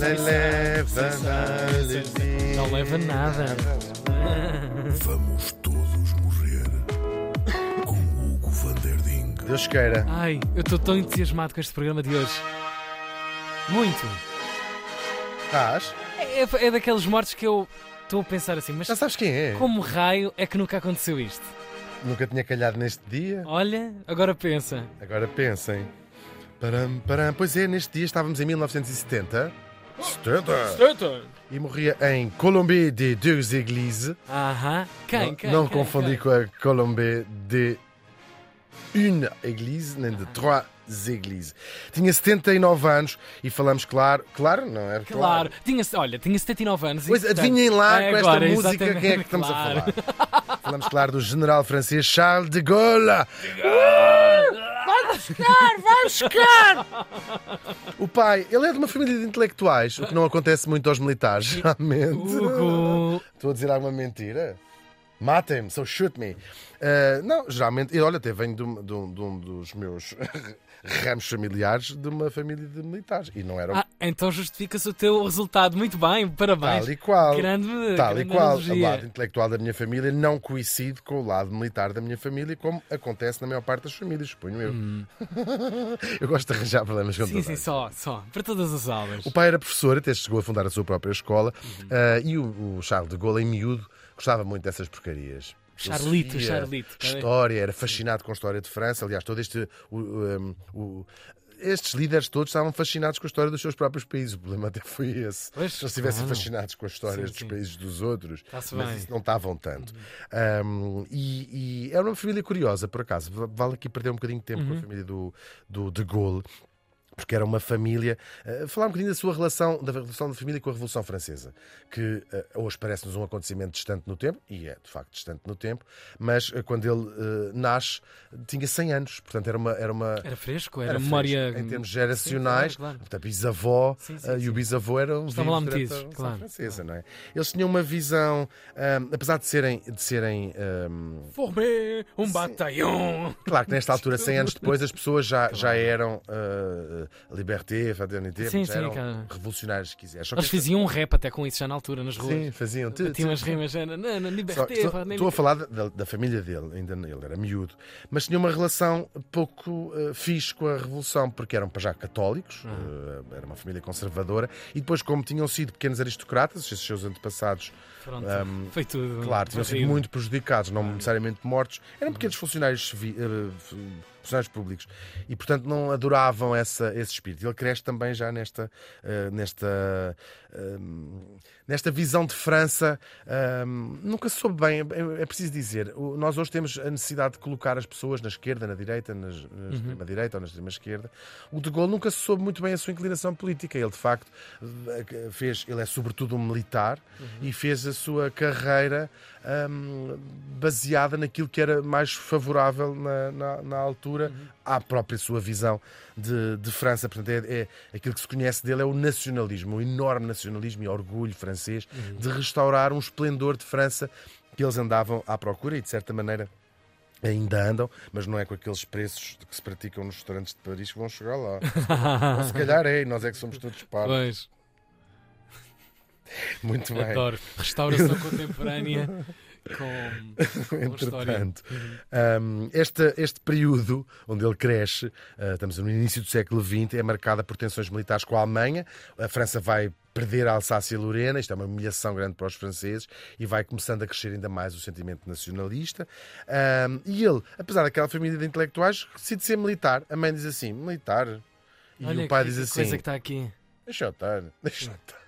não leva nada. Não leva nada. Vamos todos morrer com Hugo van der Ding. Deus queira. Ai, eu estou tão entusiasmado com este programa de hoje. Muito. Estás? É, é- é daqueles mortos que eu estou a pensar assim, mas Já sabes quem é? como raio é que nunca aconteceu isto? Nunca tinha calhado neste dia. Olha, agora pensa. Agora pensem. Param, param. Pois é, neste dia estávamos em 1970. 70! E morria em Colombie de Deux Églises. Aham. Quem? não quem? não quem, confundir quem? com a Colombie de Une Église, nem de Trois Églises. Tinha 79 anos e falamos, claro, claro, não é? Claro, tinha, olha, tinha 79 anos. e, Pois portanto, adivinhem lá é com esta agora, música exatamente, quem é que estamos claro. a falar. Falamos, claro, do general francês Charles de Gaulle. O pai, ele é de uma família de intelectuais, o que não acontece muito aos militares, geralmente. Hugo. Estou a dizer alguma mentira? Matem-me, so shoot me. Uh, não, geralmente, e olha, até venho de um, de um- de um dos meus ramos familiares de uma família de militares. E não era Ah, então justifica-se o teu resultado. Muito bem, parabéns. tal e qual. Grande, Tal e grande qual. analogia. O lado intelectual da minha família não coincide com o lado militar da minha família, como acontece na maior parte das famílias, suponho eu. eu gosto de arranjar problemas com Hum. Sim, toda sim, gente. só, só. Para todas as aulas. O pai era professor, até chegou a fundar a sua própria escola, Uhum. ah, e o, o Charles de Gaulle, em miúdo, gostava muito dessas porcarias. Charlito, Charlito. História, era fascinado com a história de França. Aliás, todo este. o- o- o- estes líderes todos estavam fascinados com a história dos seus próprios países. O problema até foi esse. Pois, Se não estivessem claro. fascinados com as histórias Sim, dos sim. países dos outros, mas não estavam tanto. Um, e, e era uma família curiosa, por acaso. Vale aqui perder um bocadinho de tempo Uhum. com a família do, do de Gaulle. Porque era uma família. eh, falar um bocadinho da sua relação, da relação da família com a Revolução Francesa, que eh, hoje parece-nos um acontecimento distante no tempo, e é de facto distante no tempo, mas eh, quando ele nasce tinha 100 anos, portanto era uma. Era, uma, Era fresco, era, era memória. fresco, em termos geracionais, Sim, claro, claro. portanto, bisavó Sim, sim, e o bisavô eram Estavam lá metidos, a claro, Francesa, não é? Eles tinham uma visão, ahm, apesar de serem, de serem ahm, Formé um batalhão. Claro que nesta altura, 100 anos depois, as pessoas já, já eram liberté, fraternité, Sim, sim, eram cara. revolucionários, se quiser. Só que Eles esta- faziam um rap até com isso já na altura, nas ruas. Sim, faziam. Tinham tu- as rimas, na, na Só- liberté. pá, nem- Estou a falar da, da- família dele, ainda ele era miúdo, mas tinha uma relação pouco uh, fixe com a Revolução, porque eram para já católicos, uh, era uma família conservadora, e depois, como tinham sido pequenos aristocratas, esses seus antepassados, Pronto, um, foi tudo. claro, tinham sido muito prejudicados, não necessariamente mortos, eram pequenos funcionários, civi- eh, funcionários públicos e, portanto, não adoravam essa, esse espírito. Ele cresce também já nesta, eh, nesta, ehm, nesta visão de França. ehm, nunca se soube bem, é, é preciso dizer. o- Nós hoje temos a necessidade de colocar as pessoas na esquerda, na direita, na extrema-direita ou na extrema-esquerda. O de Gaulle nunca se soube muito bem a sua inclinação política. Ele, de facto, fez, ele é sobretudo um militar e fez a sua carreira hum, baseada naquilo que era mais favorável na, na, na altura à própria sua visão de, de França. Portanto, é, é- aquilo que se conhece dele é o nacionalismo, o enorme nacionalismo e orgulho francês de restaurar um esplendor de França que eles andavam à procura e, de certa maneira, Ainda andam, mas não é com aqueles preços que se praticam nos restaurantes de Paris que vão chegar lá. Ou se calhar é, nós é que somos todos parvos. Muito bem. adoro. Restauração contemporânea com. Entretanto, um, este, este período onde ele cresce, uh, estamos no início do século XX, é marcada por tensões militares com a Alemanha. A França vai perder a Alsácia e Lorena, isto é uma humilhação grande para os franceses, e vai começando a crescer ainda mais o sentimento nacionalista. Um, e ele, apesar daquela família de intelectuais, decide ser militar. A mãe diz assim: militar. E Olha o pai que- diz assim: coisa que está aqui. Deixa eu estar, deixa eu estar.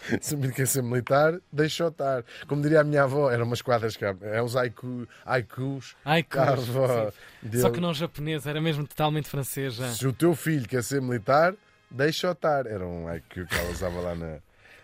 Se me quer ser militar, deixa eu estar. Como diria a minha avó, eram umas quadras que é os haiku, haikus. Só que não japonês, era mesmo totalmente francês já. Se o teu filho quer ser militar, deixa estar. Era um haiku que ela usava lá na,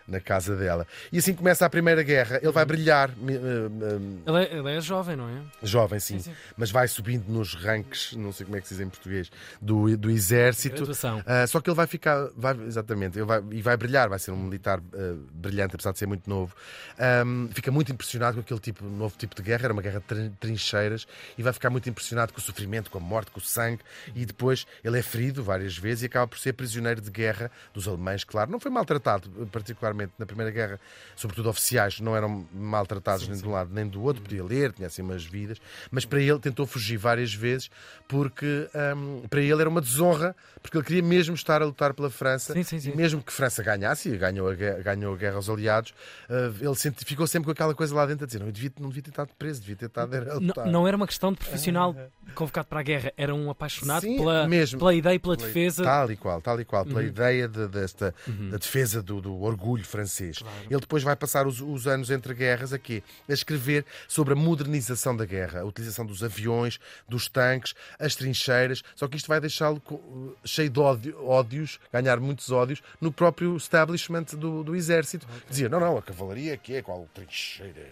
na casa dela. E assim começa a Primeira Guerra. Ele vai brilhar, mi- eh, eh, Ele é, ele é jovem, não é? jovem sim, Sim, sim. mas vai subindo nos ranks, não sei como é que se diz em português, do, do exército. Ah, só que ele vai ficar, vai, exatamente, ele vai, e vai brilhar, vai ser um militar ah, brilhante, apesar de ser muito novo. Ahm, fica muito impressionado com aquele tipo, novo tipo de guerra, era uma guerra de trin- trincheiras, e vai ficar muito impressionado com o sofrimento, com a morte, com o sangue, e depois ele é ferido várias vezes e acaba por ser prisioneiro de guerra dos alemães, claro. Não foi maltratado, particularmente na Primeira Guerra, sobretudo oficiais, não eram maltratados nem de um lado nem do outro, podia ler, tinha assim umas vidas, mas para ele tentou fugir várias vezes porque ahm, para ele era uma desonra, porque ele queria mesmo estar a lutar pela França, Sim, sim, sim. mesmo que França ganhasse, e ganhou a, guerra, ganhou a guerra aos aliados, ah, ele ficou sempre com aquela coisa lá dentro a dizer: não, devia, não devia ter estado preso, devia ter estado a Não, lutar. não era uma questão de profissional convocado para a guerra, era um apaixonado Sim, pela, mesmo. pela ideia e pela defesa. Tal e qual, tal e qual, pela Uhum. ideia de- desta, da defesa do, do orgulho francês. Claro. Ele depois vai passar os, os anos entre guerras aqui a escrever sobre a modernização da guerra, a utilização dos aviões, dos tanques, as trincheiras. Só que isto vai deixá-lo co- cheio de ódio- ódios, ganhar muitos ódios no próprio establishment do, do exército. Dizia: não, não, a cavalaria aqui é qual trincheiras.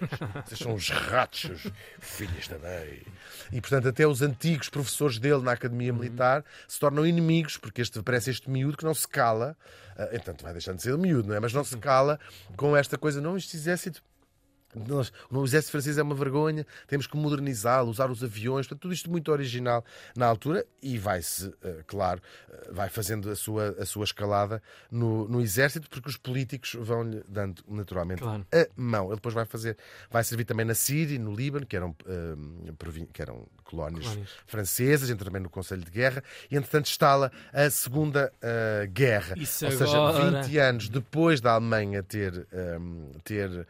Vocês são os ratos, da mãe. E portanto, até os antigos professores dele na Academia Militar se tornam inimigos, porque este parece este miúdo que não se cala. Ah, Entanto, vai deixando de ser miúdo, não é? Mas não se cala com esta coisa, não, este exército. Nós, o exército francês é uma vergonha, temos que modernizá-lo, usar os aviões, portanto, tudo isto muito original na altura e vai-se, eh, claro, eh, vai fazendo a sua, a sua escalada no, no exército, porque os políticos vão-lhe dando naturalmente Claro. a mão. Ele depois vai fazer, vai servir também na Síria e no Líbano, que eram, eh, provin- que eram colónias, Colónias. francesas, entra também no Conselho de Guerra, e entretanto instala a Segunda eh, Guerra. Isso Ou seja, agora. 20 anos depois da Alemanha ter, ehm, ter eh,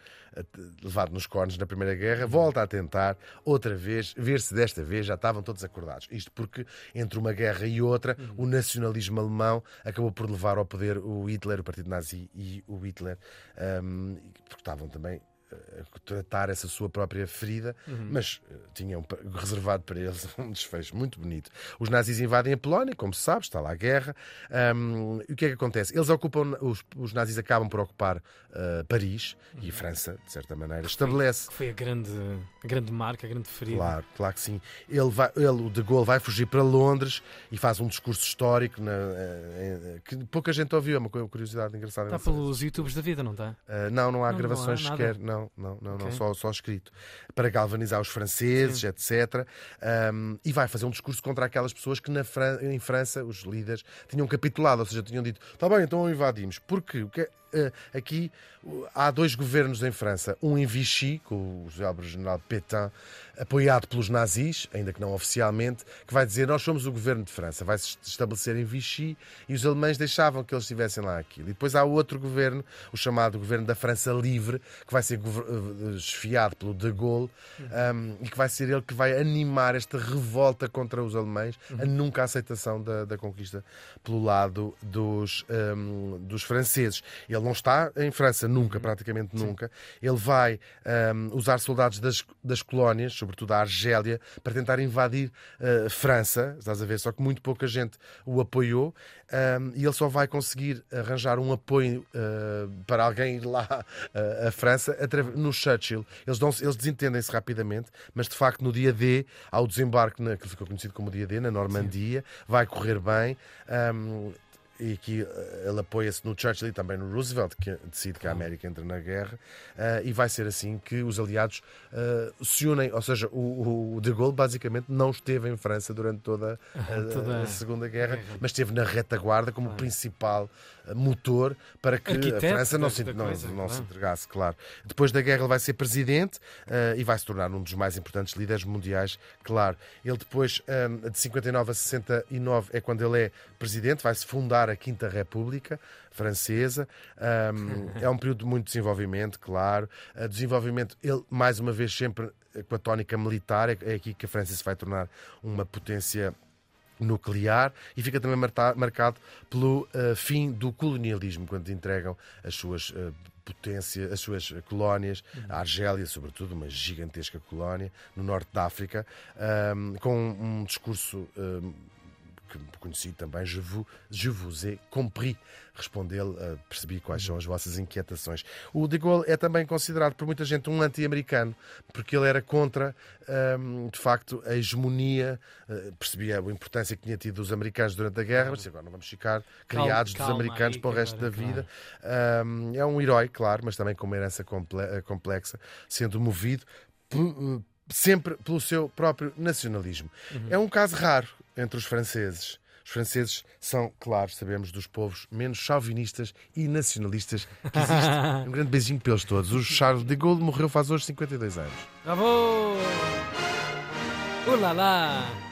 levado nos cornos na Primeira Guerra, volta a tentar outra vez, ver se desta vez já estavam todos acordados. Isto porque entre uma guerra e outra, o nacionalismo alemão acabou por levar ao poder o Hitler, o Partido Nazi e o Hitler, ehm, porque estavam também tratar essa sua própria ferida, mas eh, tinham reservado para eles um desfecho muito bonito. Os nazis invadem a Polónia, como se sabe, está lá a guerra. Ahm, e o que é que acontece? Eles ocupam, os, os nazis acabam por ocupar ah, Paris e França, de certa maneira, estabelece. Que foi a grande, a grande marca, a grande ferida. Claro, claro que sim. Ele, vai, ele, o de Gaulle, vai fugir para Londres e faz um discurso histórico na- eh, eh, que pouca gente ouviu. É uma curiosidade engraçada. Está Não pelos YouTubes da vida, não está? Uh, não, não há Não, não gravações há nada. sequer. Não, não, não, não Ok. só, só escrito. Para galvanizar os franceses, etc. Um, e vai fazer um discurso contra aquelas pessoas que na Fran- em França, os líderes, tinham capitulado, ou seja, tinham dito: está bem, então invadimos. Porque o que é- aqui uh, há dois governos em França. Um em Vichy, com o general Pétain, apoiado pelos nazis, ainda que não oficialmente, que vai dizer: Nós somos o governo de França. Vai se estabelecer em Vichy e os alemães deixavam que eles estivessem lá aquilo. E depois há outro governo, o chamado governo da França Livre, que vai ser eh, esfiado pelo De Gaulle um, e que vai ser ele que vai animar esta revolta contra os alemães, a nunca aceitação da, da conquista pelo lado dos, um, dos franceses. Ele não está em França nunca, praticamente nunca. Ele vai um, usar soldados das, das colónias, sobretudo a Argélia, para tentar invadir uh, França, estás a ver? Só que muito pouca gente o apoiou um, e ele só vai conseguir arranjar um apoio uh, para alguém ir lá uh, a França no Churchill. Eles, dão eles desentendem-se rapidamente, mas de facto no dia D, ao desembarque, na, que ficou conhecido como dia D, na Normandia, vai correr bem. um, e aqui eh, ele apoia-se no Churchill e também no Roosevelt, que decide que a América entra na guerra, eh, e vai ser assim que os aliados eh, se unem. Ou seja, o, o De Gaulle basicamente não esteve em França durante toda a, Toda a a Segunda Guerra, mas esteve na retaguarda como principal motor para que Arquiteto a França não, se, não, coisa, não se claro. entregasse, claro. Depois da guerra ele vai ser presidente eh, e vai se tornar um dos mais importantes líderes mundiais, claro. Ele depois, eh, de 59 a 69, é quando ele é presidente, vai-se fundar a Quinta República Francesa. Um, é um período de muito desenvolvimento, claro. Uh, desenvolvimento, ele, mais uma vez, sempre eh, com a tónica militar. É, é aqui que a França se vai tornar uma potência nuclear e fica também marcado pelo eh, fim do colonialismo, quando entregam as suas eh, potências, as suas colónias, a Argélia, sobretudo, uma gigantesca colónia no norte da África, ahm, com um discurso ahm, que conheci também, je vous, je vous ai compris. Respondeu, uh, percebi quais são as vossas inquietações. O de Gaulle é também considerado por muita gente um anti-americano, porque ele era contra, um, de facto, a hegemonia, uh, percebia a importância que tinha tido os americanos durante a guerra, mas agora não vamos ficar criados calma dos americanos para o resto da vida. Um, é um herói, claro, mas também com uma herança comple- complexa, sendo movido pe- sempre pelo seu próprio nacionalismo. É um caso raro entre os franceses. Os franceses são, claro, sabemos, dos povos menos chauvinistas e nacionalistas que existem. Um grande beijinho pelos todos. O Charles de Gaulle morreu faz hoje 52 anos. Bravo! Uh